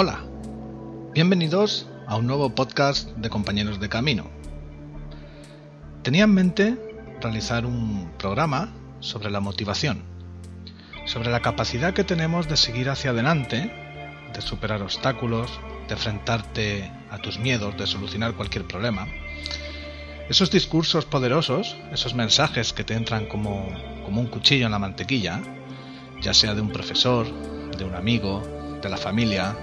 Hola, bienvenidos a un nuevo podcast de Compañeros de Camino. Tenía en mente realizar un programa sobre la motivación, sobre la capacidad que tenemos de seguir hacia adelante, de superar obstáculos, de enfrentarte a tus miedos, de solucionar cualquier problema. Esos discursos poderosos, esos mensajes que te entran como, como un cuchillo en la mantequilla, ya sea de un profesor, de un amigo, de la familia,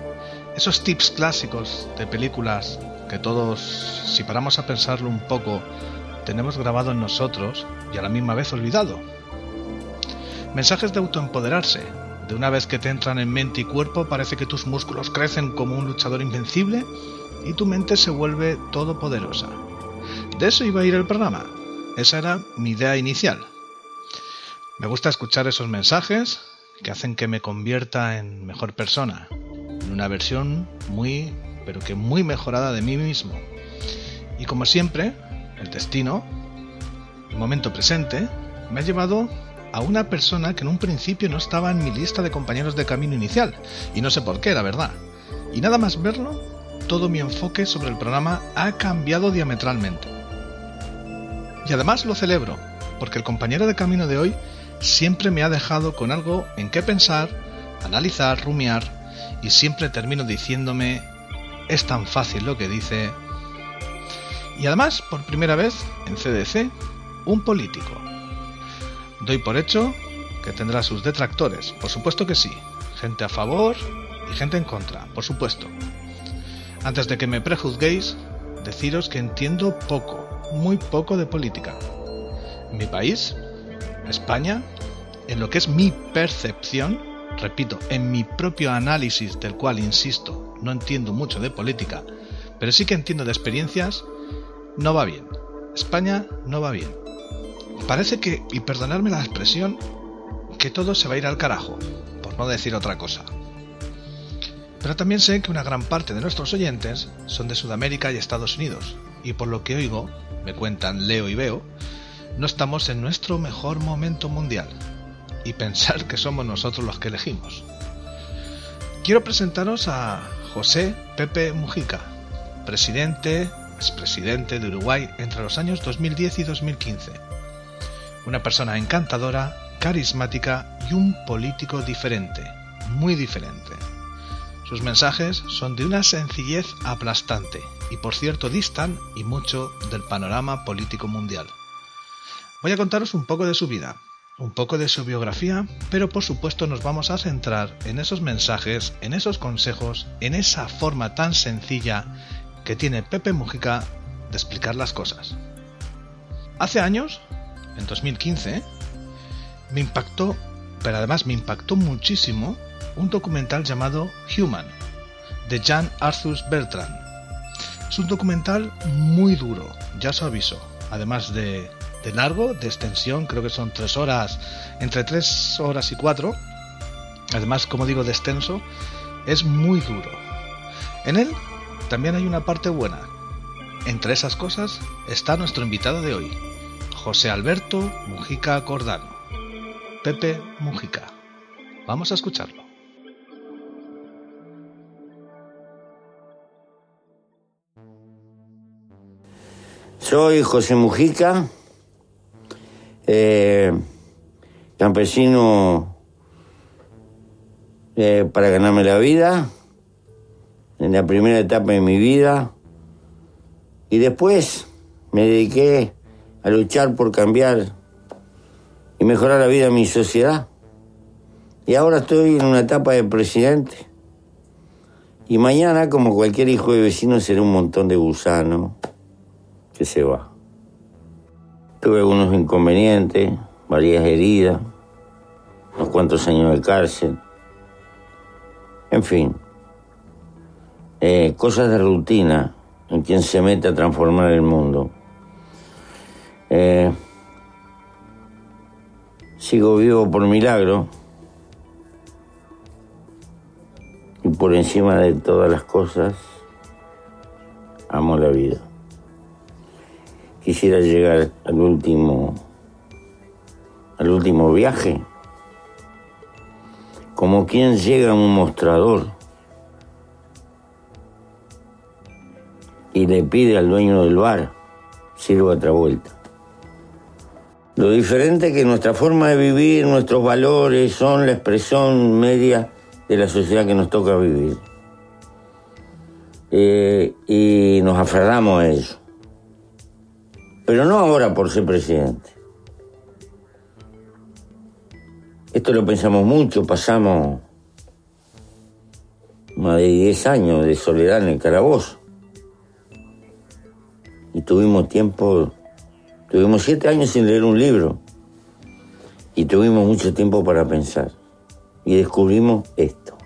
esos tips clásicos de películas que todos, si paramos a pensarlo un poco, tenemos grabado en nosotros y a la misma vez olvidado. Mensajes de autoempoderarse. De una vez que te entran en mente y cuerpo parece que tus músculos crecen como un luchador invencible y tu mente se vuelve todopoderosa. De eso iba a ir el programa. Esa era mi idea inicial. Me gusta escuchar esos mensajes que hacen que me convierta en mejor persona, en una versión muy, pero que muy mejorada de mí mismo. Y como siempre, el destino, el momento presente, me ha llevado a una persona que en un principio no estaba en mi lista de compañeros de camino inicial, y no sé por qué, la verdad. Y nada más verlo, todo mi enfoque sobre el programa ha cambiado diametralmente. Y además lo celebro, porque el compañero de camino de hoy siempre me ha dejado con algo en qué pensar, analizar, rumiar, y siempre termino diciéndome, es tan fácil lo que dice. Y además, por primera vez en CDC, un político. Doy por hecho que tendrá sus detractores, por supuesto que sí, gente a favor y gente en contra, por supuesto. Antes de que me prejuzguéis, deciros que entiendo poco, muy poco de política. En mi país, España, en lo que es mi percepción, repito, en mi propio análisis del cual, insisto, no entiendo mucho de política, pero sí que entiendo de experiencias, no va bien. España no va bien. Parece que, y perdonadme la expresión, que todo se va a ir al carajo, por no decir otra cosa. Pero también sé que una gran parte de nuestros oyentes son de Sudamérica y Estados Unidos, y por lo que oigo, me cuentan, leo y veo, no estamos en nuestro mejor momento mundial, y pensar que somos nosotros los que elegimos. Quiero presentaros a José Pepe Mujica, presidente, expresidente de Uruguay entre los años 2010 y 2015. Una persona encantadora, carismática y un político diferente, muy diferente. Sus mensajes son de una sencillez aplastante y por cierto distan y mucho del panorama político mundial. Voy a contaros un poco de su vida, un poco de su biografía, pero por supuesto nos vamos a centrar en esos mensajes, en esos consejos, en esa forma tan sencilla que tiene Pepe Mujica de explicar las cosas. Hace años, en 2015, me impactó, pero además me impactó muchísimo, un documental llamado Human, de Jan Arthur Bertrand. Es un documental muy duro, ya os aviso, además de, de largo, de extensión, creo que son tres horas, entre tres horas y cuatro. Además, como digo, de extenso, es muy duro. En él también hay una parte buena. Entre esas cosas está nuestro invitado de hoy, José Alberto Mujica Cordano. Pepe Mujica. Vamos a escucharlo. Soy José Mujica, eh, campesino eh, para ganarme la vida, en la primera etapa de mi vida, y después me dediqué a luchar por cambiar y mejorar la vida de mi sociedad. Y ahora estoy en una etapa de presidente. Y mañana, como cualquier hijo de vecino, será un montón de gusano que se va. Tuve algunos inconvenientes, varias heridas, unos cuantos años de cárcel. En fin, eh, cosas de rutina en quien se mete a transformar el mundo. Eh, sigo vivo por milagro y por encima de todas las cosas amo la vida quisiera llegar al último, al último viaje, como quien llega a un mostrador y le pide al dueño del bar, sirva otra vuelta. Lo diferente es que nuestra forma de vivir, nuestros valores son la expresión media de la sociedad que nos toca vivir. Eh, y nos aferramos a eso. Pero no ahora por ser presidente. Esto lo pensamos mucho, pasamos más de 10 años de soledad en el calabozo. Y tuvimos tiempo, tuvimos 7 años sin leer un libro. Y tuvimos mucho tiempo para pensar. Y descubrimos esto.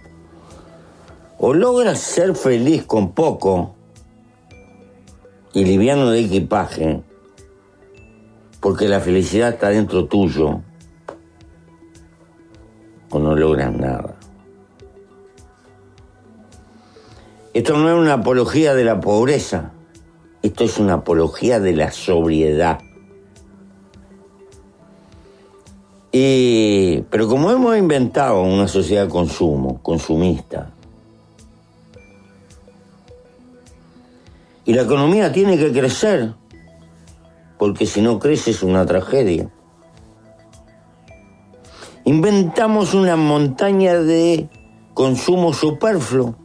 O logras ser feliz con poco y liviano de equipaje, porque la felicidad está dentro tuyo, o no logras nada. Esto no es una apología de la pobreza, esto es una apología de la sobriedad. Y, pero como hemos inventado una sociedad de consumo, consumista, y la economía tiene que crecer, porque si no crece es una tragedia. Inventamos una montaña de consumo superfluo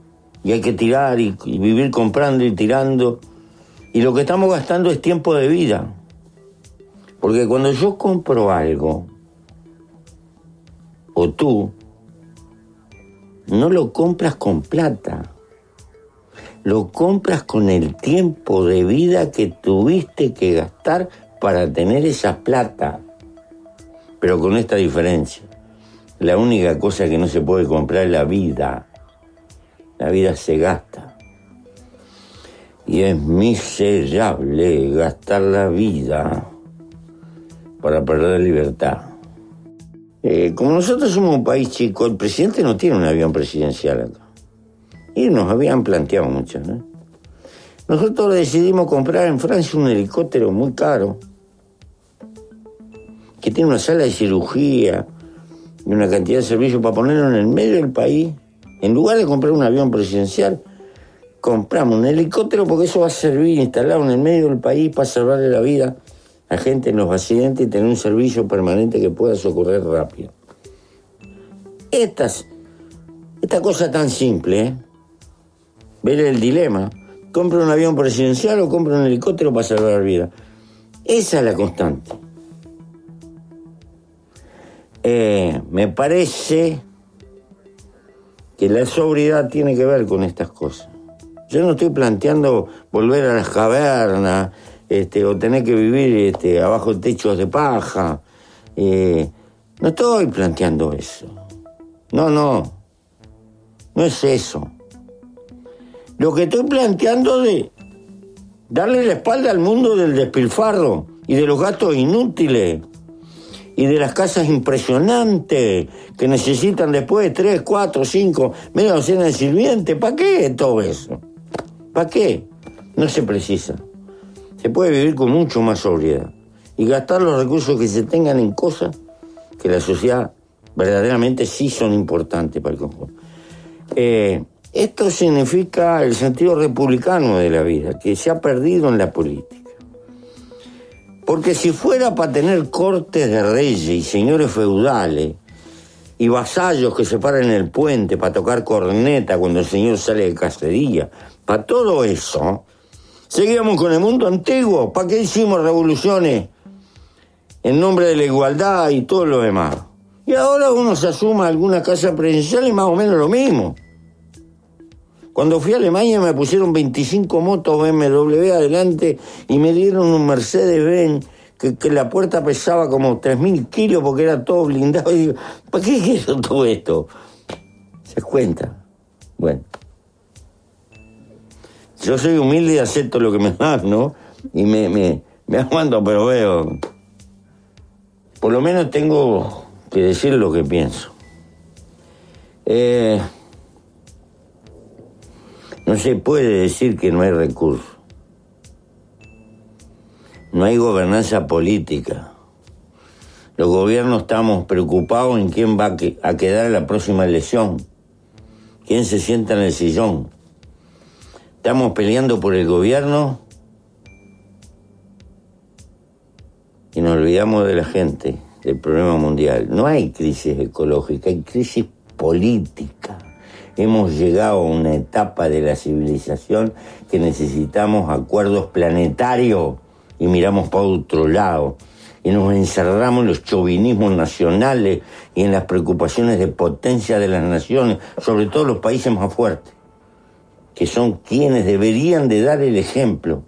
y hay que tirar y, vivir comprando y tirando. Y lo que estamos gastando es tiempo de vida. Porque cuando yo compro algo, o tú, no lo compras con plata. Lo compras con el tiempo de vida que tuviste que gastar para tener esa plata. Pero con esta diferencia. La única cosa que no se puede comprar es la vida. La vida se gasta. Y es miserable gastar la vida para perder libertad. Eh, como nosotros somos un país chico, el presidente no tiene un avión presidencial. Y nos habían planteado mucho, ¿no? Nosotros decidimos comprar en Francia un helicóptero muy caro, que tiene una sala de cirugía, y una cantidad de servicios para ponerlo en el medio del país. En lugar de comprar un avión presidencial, compramos un helicóptero porque eso va a servir instalado en el medio del país para salvarle la vida a gente en los accidentes y tener un servicio permanente que pueda socorrer rápido. Estas, esta cosa tan simple, ¿eh? Ver el dilema, compro un avión presidencial o compro un helicóptero para salvar vida. Esa es la constante. Eh, me parece que la sobriedad tiene que ver con estas cosas. Yo no estoy planteando volver a las cavernas este, o tener que vivir este, abajo de techos de paja. Eh, no estoy planteando eso. No, no. No es eso. Lo que estoy planteando es darle la espalda al mundo del despilfarro y de los gastos inútiles y de las casas impresionantes que necesitan después tres, cuatro, cinco, media docena de sirvientes. ¿Para qué todo eso? ¿Para qué? No se precisa. Se puede vivir con mucho más sobriedad y gastar los recursos que se tengan en cosas que la sociedad verdaderamente sí son importantes para el conjunto. Eh, esto significa el sentido republicano de la vida, que se ha perdido en la política. Porque si fuera para tener cortes de reyes y señores feudales y vasallos que se paren en el puente para tocar corneta cuando el señor sale de cacería, para todo eso, seguíamos con el mundo antiguo. ¿Para qué hicimos revoluciones en nombre de la igualdad y todo lo demás? Y ahora uno se asuma alguna casa presidencial y más o menos lo mismo. Cuando fui a Alemania me pusieron 25 motos BMW adelante y me dieron un Mercedes-Benz que, la puerta pesaba como 3.000 kilos porque era todo blindado. Y digo, ¿para qué quiero todo esto? ¿Se cuenta? Bueno. Yo soy humilde y acepto lo que me dan, ¿no? Y me, me, aguanto, pero veo. Por lo menos tengo que decir lo que pienso. Eh, no se puede decir que no hay recursos. No hay gobernanza política. Los gobiernos estamos preocupados en quién va a quedar en la próxima elección, quién se sienta en el sillón. Estamos peleando por el gobierno y nos olvidamos de la gente, del problema mundial. No hay crisis ecológica, hay crisis política. Hemos llegado a una etapa de la civilización que necesitamos acuerdos planetarios y miramos para otro lado. Y nos encerramos en los chauvinismos nacionales y en las preocupaciones de potencia de las naciones, sobre todo los países más fuertes, que son quienes deberían de dar el ejemplo.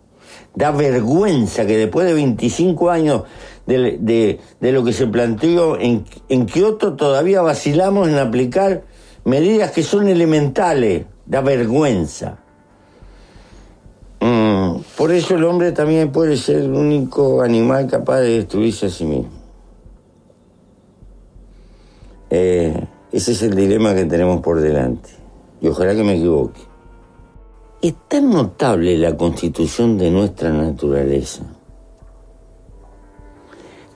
Da vergüenza que después de 25 años de, lo que se planteó en, en Kioto todavía vacilamos en aplicar medidas que son elementales, da vergüenza. Mm, por eso el hombre también puede ser el único animal capaz de destruirse a sí mismo. Eh, ese es el dilema que tenemos por delante. Y ojalá que me equivoque. Es tan notable la constitución de nuestra naturaleza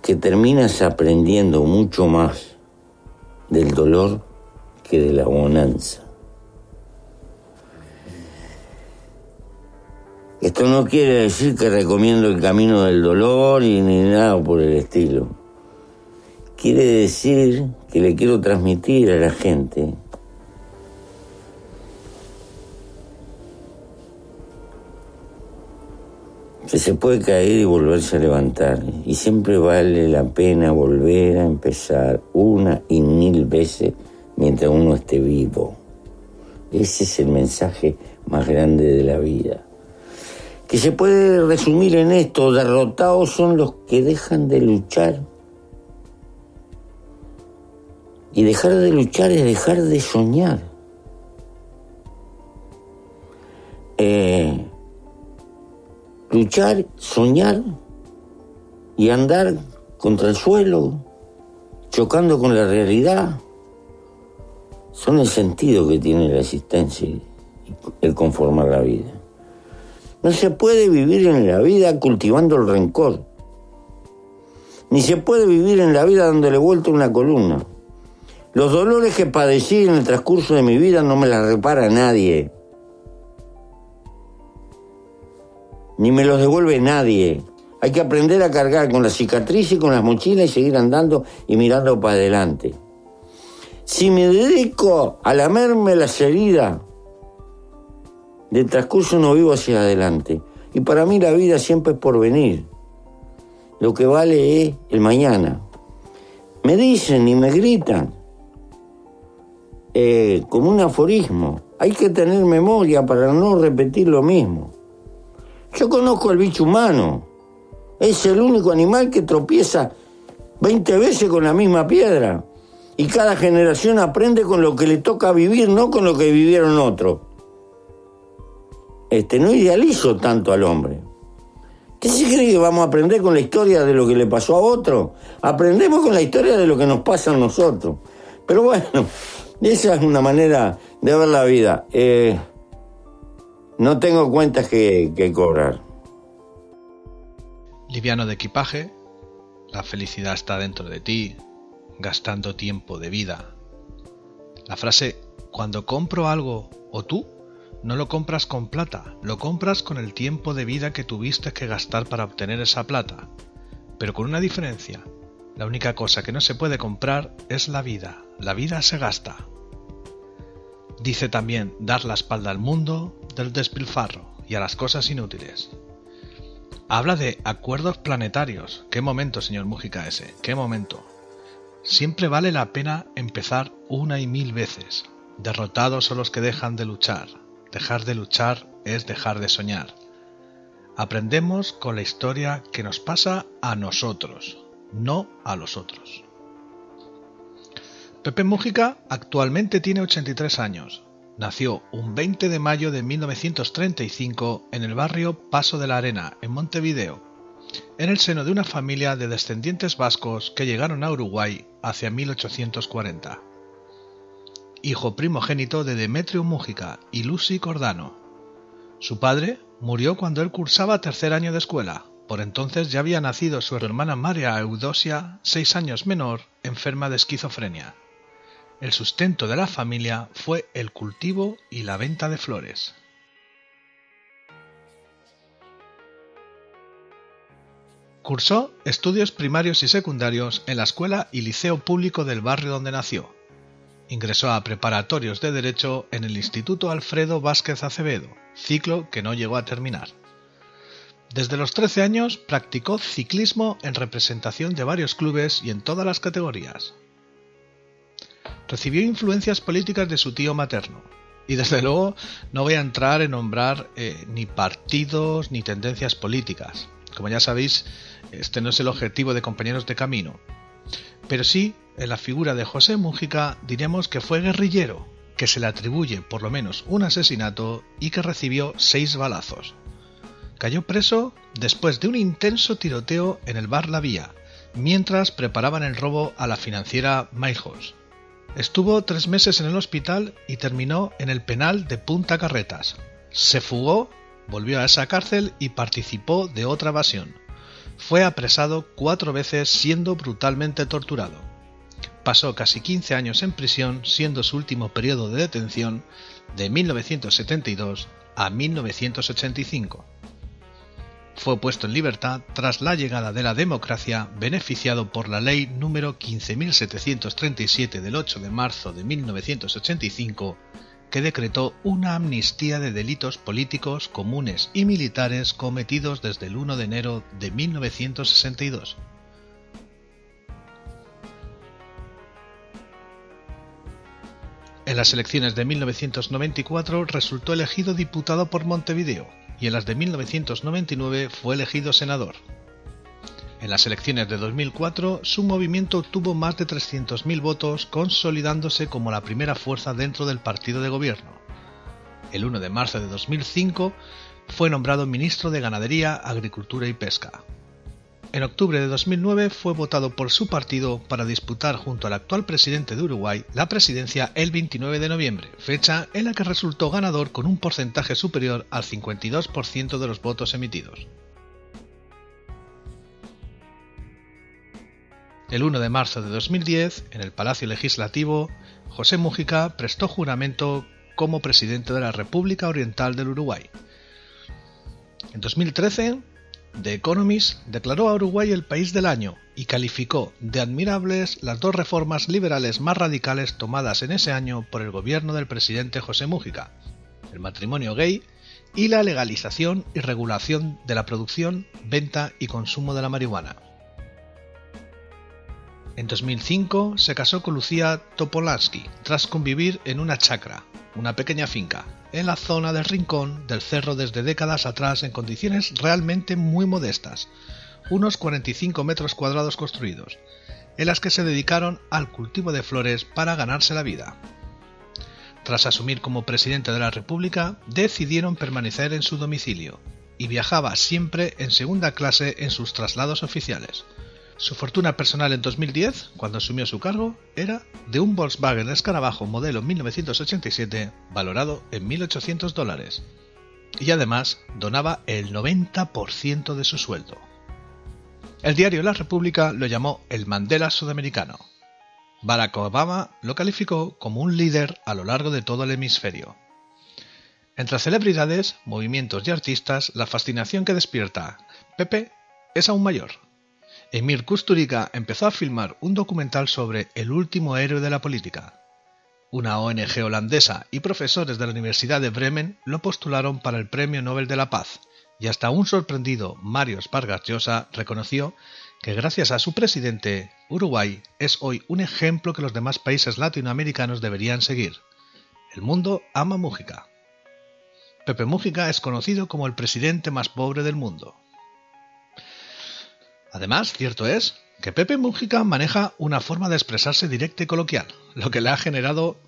que terminas aprendiendo mucho más del dolor que de la bonanza. Esto no quiere decir que recomiendo el camino del dolor ni nada por el estilo. Quiere decir que le quiero transmitir a la gente que se puede caer y volverse a levantar. Y siempre vale la pena volver a empezar una y mil veces mientras uno esté vivo. Ese es el mensaje más grande de la vida. Que se puede resumir en esto, derrotados son los que dejan de luchar. Y dejar de luchar es dejar de soñar. Eh, luchar, soñar y andar contra el suelo, chocando con la realidad, son el sentido que tiene la existencia y el conformar la vida. No se puede vivir en la vida cultivando el rencor, ni se puede vivir en la vida dándole vuelta una columna. Los dolores que padecí en el transcurso de mi vida no me las repara nadie. ni me los devuelve nadie. Hay que aprender a cargar con la cicatriz y con las mochilas y seguir andando y mirando para adelante. Si me dedico a lamerme las heridas, del transcurso no vivo hacia adelante. Y para mí la vida siempre es por venir. Lo que vale es el mañana. Me dicen y me gritan, eh, como un aforismo, hay que tener memoria para no repetir lo mismo. Yo conozco al bicho humano. Es el único animal que tropieza 20 veces con la misma piedra. Y cada generación aprende con lo que le toca vivir, no con lo que vivieron otros. Este, no idealizo tanto al hombre. ¿Qué se cree que vamos a aprender con la historia de lo que le pasó a otro? Aprendemos con la historia de lo que nos pasa a nosotros. Pero bueno, esa es una manera de ver la vida. Eh, no tengo cuentas que, cobrar. Liviano de equipaje, la felicidad está dentro de ti, gastando tiempo de vida. La frase, cuando compro algo o tú, no lo compras con plata, lo compras con el tiempo de vida que tuviste que gastar para obtener esa plata. Pero con una diferencia, la única cosa que no se puede comprar es la vida, la vida se gasta. Dice también dar la espalda al mundo, del despilfarro y a las cosas inútiles. Habla de acuerdos planetarios. Qué momento, señor Mújica ese, qué momento. Siempre vale la pena empezar una y mil veces. Derrotados son los que dejan de luchar. Dejar de luchar es dejar de soñar. Aprendemos con la historia que nos pasa a nosotros, no a los otros. Pepe Mújica actualmente tiene 83 años. Nació un 20 de mayo de 1935 en el barrio Paso de la Arena, en Montevideo, en el seno de una familia de descendientes vascos que llegaron a Uruguay hacia 1840. Hijo primogénito de Demetrio Mújica y Lucy Cordano. Su padre murió cuando él cursaba tercer año de escuela. Por entonces ya había nacido su hermana María Eudosia, seis años menor, enferma de esquizofrenia. El sustento de la familia fue el cultivo y la venta de flores. Cursó estudios primarios y secundarios en la escuela y liceo público del barrio donde nació. Ingresó a preparatorios de Derecho en el Instituto Alfredo Vázquez Acevedo, ciclo que no llegó a terminar. Desde los 13 años practicó ciclismo en representación de varios clubes y en todas las categorías. Recibió influencias políticas de su tío materno. Y desde luego no voy a entrar en nombrar eh, ni partidos ni tendencias políticas. Como ya sabéis, este no es el objetivo de compañeros de camino. Pero sí, en la figura de José Mújica diremos que fue guerrillero, que se le atribuye por lo menos un asesinato y que recibió seis balazos. Cayó preso después de un intenso tiroteo en el bar La Vía, mientras preparaban el robo a la financiera Mayhos. Estuvo tres meses en el hospital y terminó en el penal de Punta Carretas. Se fugó, volvió a esa cárcel y participó de otra evasión fue apresado cuatro veces siendo brutalmente torturado. Pasó casi 15 años en prisión, siendo su último periodo de detención de 1972 a 1985. Fue puesto en libertad tras la llegada de la democracia, beneficiado por la ley número 15.737 del 8 de marzo de 1985 que decretó una amnistía de delitos políticos comunes y militares cometidos desde el 1 de enero de 1962. En las elecciones de 1994 resultó elegido diputado por Montevideo y en las de 1999 fue elegido senador. En las elecciones de 2004, su movimiento obtuvo más de 300.000 votos, consolidándose como la primera fuerza dentro del partido de gobierno. El 1 de marzo de 2005 fue nombrado ministro de Ganadería, Agricultura y Pesca. En octubre de 2009 fue votado por su partido para disputar junto al actual presidente de Uruguay la presidencia el 29 de noviembre, fecha en la que resultó ganador con un porcentaje superior al 52% de los votos emitidos. El 1 de marzo de 2010, en el Palacio Legislativo, José Mújica prestó juramento como presidente de la República Oriental del Uruguay. En 2013, The Economist declaró a Uruguay el país del año y calificó de admirables las dos reformas liberales más radicales tomadas en ese año por el gobierno del presidente José Mújica, el matrimonio gay y la legalización y regulación de la producción, venta y consumo de la marihuana. En 2005 se casó con Lucía Topolansky tras convivir en una chacra, una pequeña finca, en la zona del rincón del cerro desde décadas atrás en condiciones realmente muy modestas, unos 45 metros cuadrados construidos, en las que se dedicaron al cultivo de flores para ganarse la vida. Tras asumir como presidente de la República, decidieron permanecer en su domicilio y viajaba siempre en segunda clase en sus traslados oficiales, su fortuna personal en 2010, cuando asumió su cargo, era de un Volkswagen Escarabajo modelo 1987 valorado en 1.800 dólares. Y además donaba el 90% de su sueldo. El diario La República lo llamó el Mandela sudamericano. Barack Obama lo calificó como un líder a lo largo de todo el hemisferio. Entre celebridades, movimientos y artistas, la fascinación que despierta Pepe es aún mayor. Emir Kusturica empezó a filmar un documental sobre el último héroe de la política. Una ONG holandesa y profesores de la Universidad de Bremen lo postularon para el Premio Nobel de la Paz, y hasta un sorprendido Mario Vargas Llosa reconoció que gracias a su presidente, Uruguay es hoy un ejemplo que los demás países latinoamericanos deberían seguir. El mundo ama Mújica. Pepe Mújica es conocido como el presidente más pobre del mundo. Además, cierto es que Pepe Mújica maneja una forma de expresarse directa y coloquial, lo que le ha generado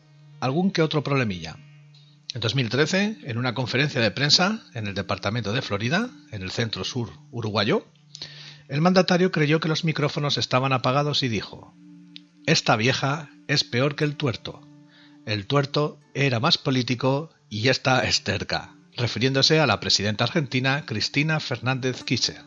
algún que otro problemilla. En 2013, en una conferencia de prensa en el departamento de Florida, en el centro sur uruguayo, el mandatario creyó que los micrófonos estaban apagados y dijo, Esta vieja es peor que el tuerto. El tuerto era más político y esta es terca, refiriéndose a la presidenta argentina Cristina Fernández Kirchner.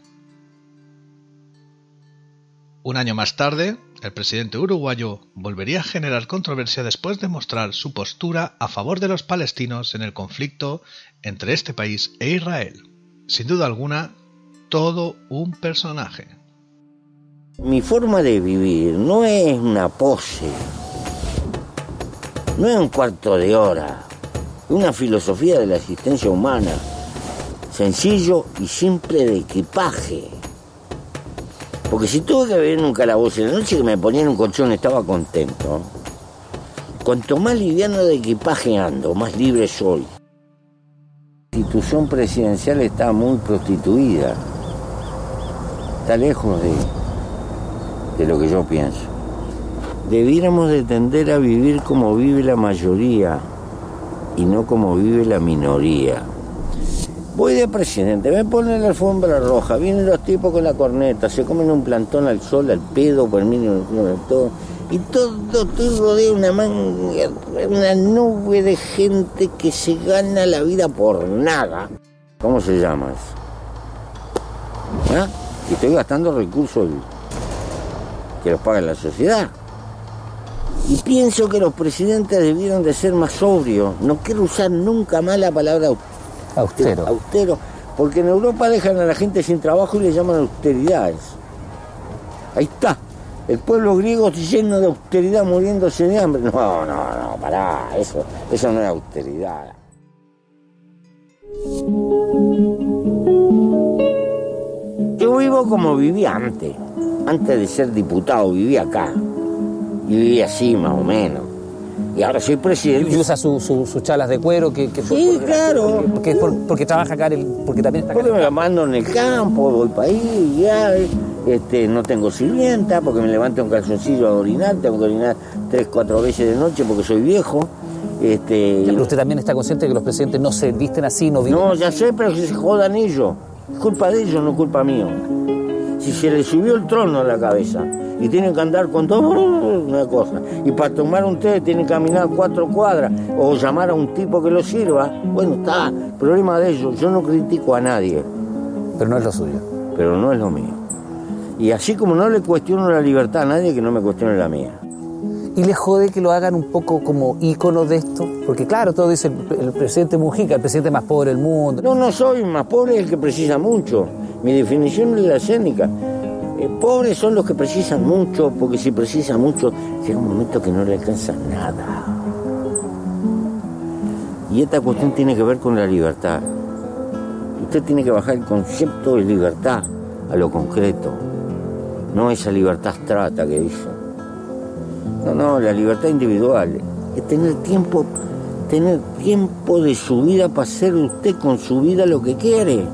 Un año más tarde, el presidente uruguayo volvería a generar controversia después de mostrar su postura a favor de los palestinos en el conflicto entre este país e Israel. Sin duda alguna, todo un personaje. Mi forma de vivir no es una pose, no es un cuarto de hora, es una filosofía de la existencia humana, sencillo y simple de equipaje. Porque si tuve que vivir en un calabozo en la noche que me ponían un colchón estaba contento. Cuanto más liviano de equipaje ando, más libre soy. La institución presidencial está muy prostituida. Está lejos de, de lo que yo pienso. Debiéramos de tender a vivir como vive la mayoría y no como vive la minoría. Voy de presidente, me ponen la alfombra roja, vienen los tipos con la corneta, se comen un plantón al sol, al pedo, por mí, todo. Y todo, todo rodeado una manga, una nube de gente que se gana la vida por nada. ¿Cómo se llama eso? ¿Ah? Y estoy gastando recursos que los paga la sociedad. Y pienso que los presidentes debieron de ser más sobrios. No quiero usar nunca más la palabra Austero. Austero. Porque en Europa dejan a la gente sin trabajo y le llaman austeridades. Ahí está. El pueblo griego lleno de austeridad muriéndose de hambre. No, no, no, pará. Eso, eso no es austeridad. Yo vivo como vivía antes. Antes de ser diputado vivía acá. Y vivía así más o menos y ahora soy presidente. Y usa sus chalas de cuero que, sí, claro. Porque, porque trabaja acá, porque también está Porque me la mando en el campo, voy para ahí, ya, este, no tengo sirvienta, porque me levanto un calzoncillo a orinar, tengo que orinar tres, cuatro veces de noche porque soy viejo. Este, pero usted también está consciente de que los presidentes no se visten así, no viven. No, ya sé, pero que se jodan ellos. Es culpa de ellos, no culpa mío. Si se les subió el trono a la cabeza y tienen que andar con todo una cosa. Y para tomar un té tienen que caminar cuatro cuadras o llamar a un tipo que lo sirva. Bueno, está, problema de ellos. Yo no critico a nadie. Pero no es lo suyo. Pero no es lo mío. Y así como no le cuestiono la libertad a nadie, que no me cuestione la mía. ¿Y le jode que lo hagan un poco como ícono de esto? Porque claro, todo dice el, presidente Mujica, el presidente más pobre del mundo. No, no soy más pobre, el que precisa mucho. Mi definición es la escénica. Eh, pobres son los que precisan mucho, porque si precisan mucho, llega un momento que no le alcanza nada. Y esta cuestión tiene que ver con la libertad. Usted tiene que bajar el concepto de libertad a lo concreto, no esa libertad abstrata que dice. No, no, la libertad individual es tener tiempo, tener tiempo de su vida para hacer usted con su vida lo que quiere.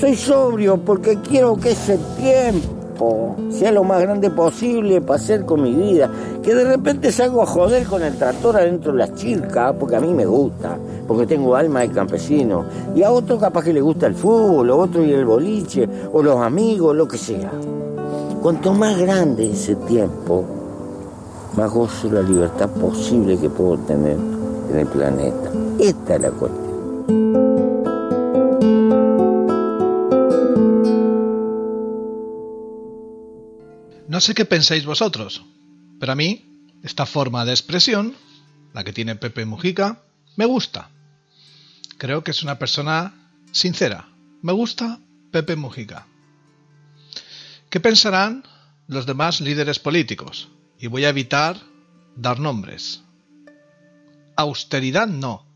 Soy sobrio porque quiero que ese tiempo sea lo más grande posible para hacer con mi vida. Que de repente salgo a joder con el tractor adentro de las chilcas, porque a mí me gusta, porque tengo alma de campesino. Y a otro capaz que le gusta el fútbol, o otro y el boliche, o los amigos, lo que sea. Cuanto más grande ese tiempo, más gozo la libertad posible que puedo tener en el planeta. Esta es la cuestión. No sé qué pensáis vosotros, pero a mí esta forma de expresión, la que tiene Pepe Mujica, me gusta. Creo que es una persona sincera. Me gusta Pepe Mujica. ¿Qué pensarán los demás líderes políticos? Y voy a evitar dar nombres. Austeridad no.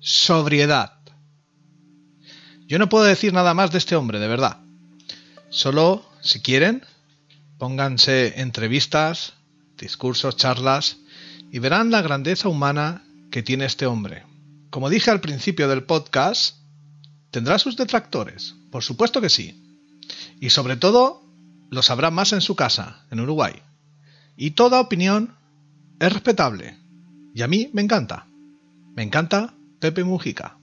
Sobriedad. Yo no puedo decir nada más de este hombre, de verdad. Solo, si quieren, Pónganse entrevistas, discursos, charlas y verán la grandeza humana que tiene este hombre. Como dije al principio del podcast, tendrá sus detractores, por supuesto que sí. Y sobre todo, los habrá más en su casa, en Uruguay. Y toda opinión es respetable. Y a mí me encanta. Me encanta Pepe Mujica.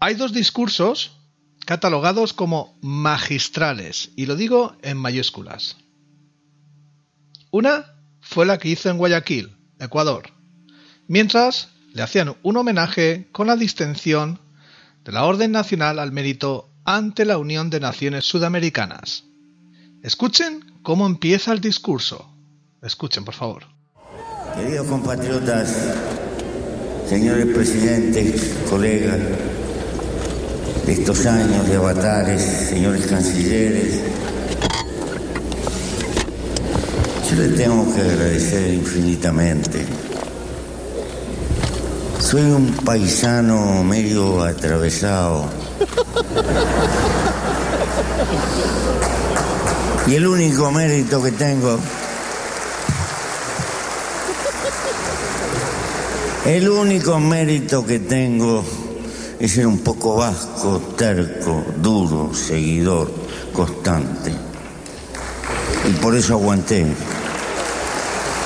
Hay dos discursos catalogados como magistrales, y lo digo en mayúsculas. Una fue la que hizo en Guayaquil, Ecuador, mientras le hacían un homenaje con la distinción de la Orden Nacional al Mérito ante la Unión de Naciones Sudamericanas. Escuchen cómo empieza el discurso. Escuchen, por favor. Queridos compatriotas, señores presidentes, colegas, estos años de avatares, señores cancilleres. Yo les tengo que agradecer infinitamente. Soy un paisano medio atravesado. Y el único mérito que tengo El único mérito que tengo es ser un poco vasco, terco, duro, seguidor, constante. Y por eso aguanté.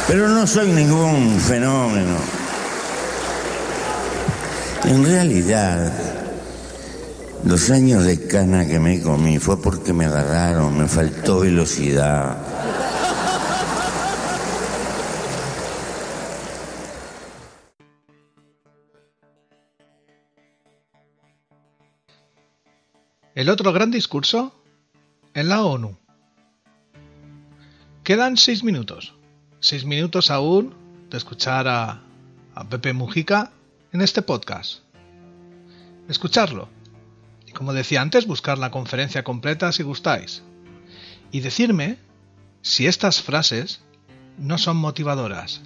Pero no soy ningún fenómeno. En realidad, los años de cana que me comí fue porque me agarraron, me faltó velocidad. El otro gran discurso en la ONU. Quedan seis minutos. Seis minutos aún de escuchar a, a Pepe Mujica en este podcast. Escucharlo. Y como decía antes, buscar la conferencia completa si gustáis. Y decirme si estas frases no son motivadoras.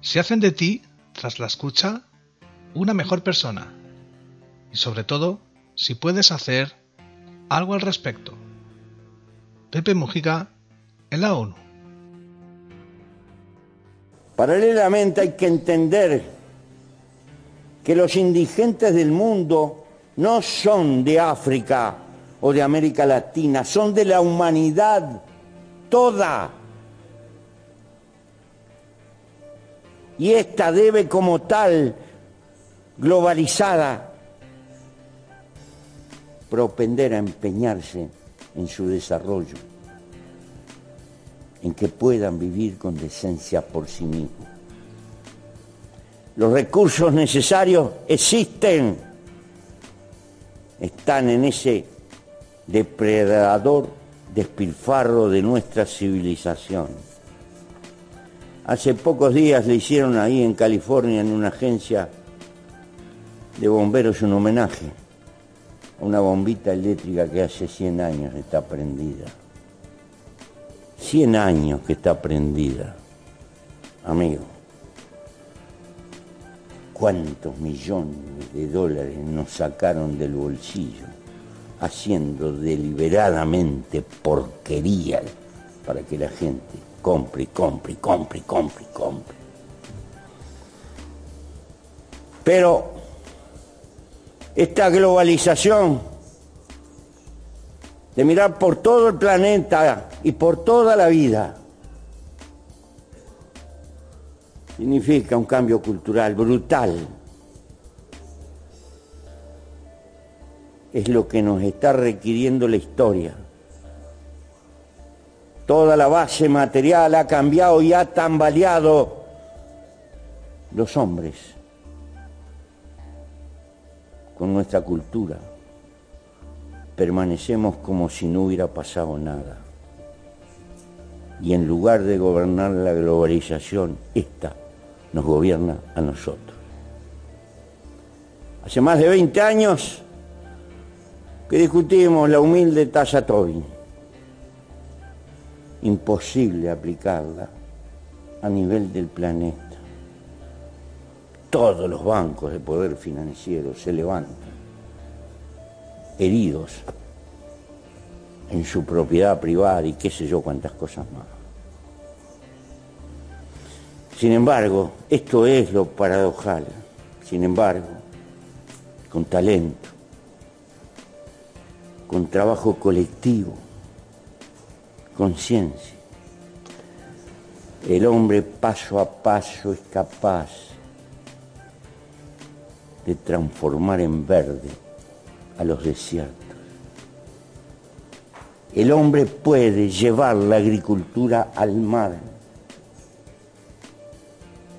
Si hacen de ti, tras la escucha, una mejor persona. Y sobre todo, si puedes hacer algo al respecto. Pepe Mujica en la ONU. Paralelamente hay que entender que los indigentes del mundo no son de África o de América Latina, son de la humanidad toda. Y esta debe como tal, globalizada, propender a empeñarse en su desarrollo, en que puedan vivir con decencia por sí mismos. Los recursos necesarios existen, están en ese depredador despilfarro de nuestra civilización. Hace pocos días le hicieron ahí en California, en una agencia de bomberos, un homenaje una bombita eléctrica que hace 100 años está prendida. 100 años que está prendida. Amigo, ¿cuántos millones de dólares nos sacaron del bolsillo haciendo deliberadamente porquería para que la gente compre, compre, compre, compre, compre? Pero esta globalización de mirar por todo el planeta y por toda la vida significa un cambio cultural brutal. Es lo que nos está requiriendo la historia. Toda la base material ha cambiado y ha tambaleado los hombres con nuestra cultura, permanecemos como si no hubiera pasado nada. Y en lugar de gobernar la globalización, esta nos gobierna a nosotros. Hace más de 20 años que discutimos la humilde tasa Tobin. Imposible aplicarla a nivel del planeta todos los bancos de poder financiero se levantan, heridos en su propiedad privada y qué sé yo cuántas cosas más. Sin embargo, esto es lo paradojal. Sin embargo, con talento, con trabajo colectivo, conciencia, el hombre paso a paso es capaz de transformar en verde a los desiertos. El hombre puede llevar la agricultura al mar.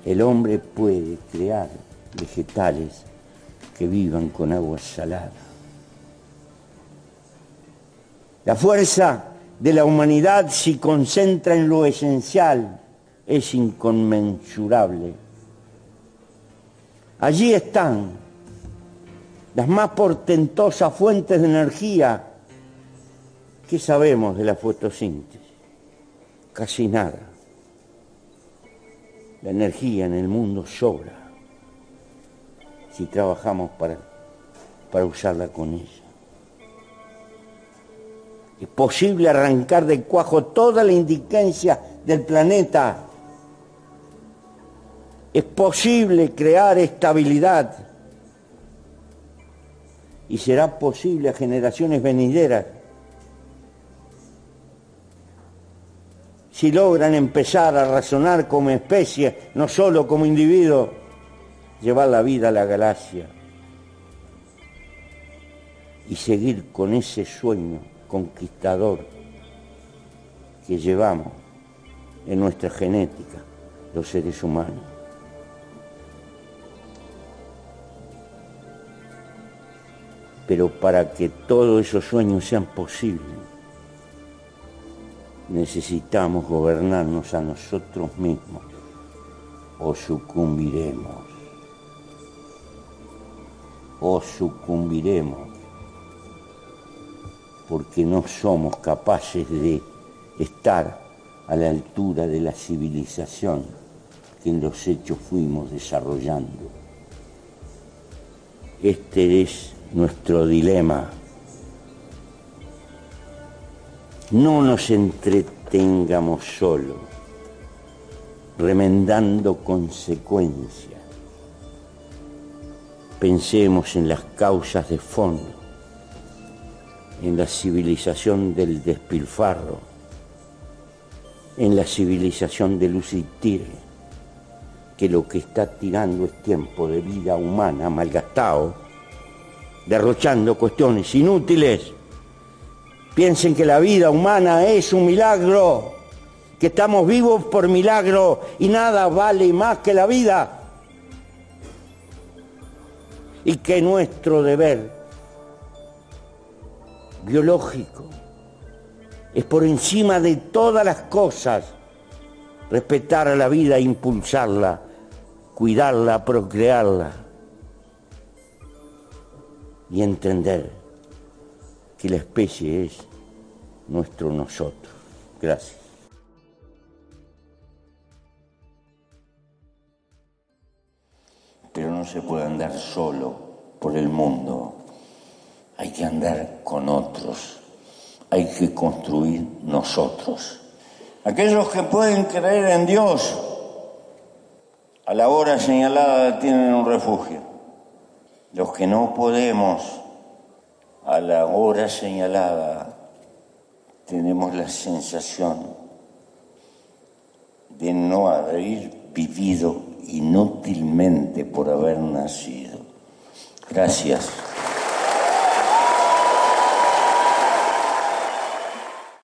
El hombre puede crear vegetales que vivan con agua salada. La fuerza de la humanidad si concentra en lo esencial es inconmensurable Allí están las más portentosas fuentes de energía. ¿Qué sabemos de la fotosíntesis? Casi nada. La energía en el mundo sobra si trabajamos para, para usarla con ella. Es posible arrancar de cuajo toda la indigencia del planeta. Es posible crear estabilidad. Y será posible a generaciones venideras si logran empezar a razonar como especie, no solo como individuo, llevar la vida a la galaxia y seguir con ese sueño conquistador que llevamos en nuestra genética los seres humanos. Pero para que todos esos sueños sean posibles, necesitamos gobernarnos a nosotros mismos o sucumbiremos. O sucumbiremos porque no somos capaces de estar a la altura de la civilización que en los hechos fuimos desarrollando. Este es nuestro dilema. No nos entretengamos solo, remendando consecuencias. Pensemos en las causas de fondo, en la civilización del despilfarro, en la civilización de lucitire, que lo que está tirando es tiempo de vida humana malgastado, derrochando cuestiones inútiles. Piensen que la vida humana es un milagro, que estamos vivos por milagro y nada vale más que la vida. Y que nuestro deber biológico es por encima de todas las cosas respetar a la vida, impulsarla, cuidarla, procrearla y entender que la especie es nuestro nosotros. Gracias. Pero no se puede andar solo por el mundo, hay que andar con otros, hay que construir nosotros. Aquellos que pueden creer en Dios, a la hora señalada tienen un refugio. Los que no podemos, a la hora señalada tenemos la sensación de no haber vivido inútilmente por haber nacido. Gracias.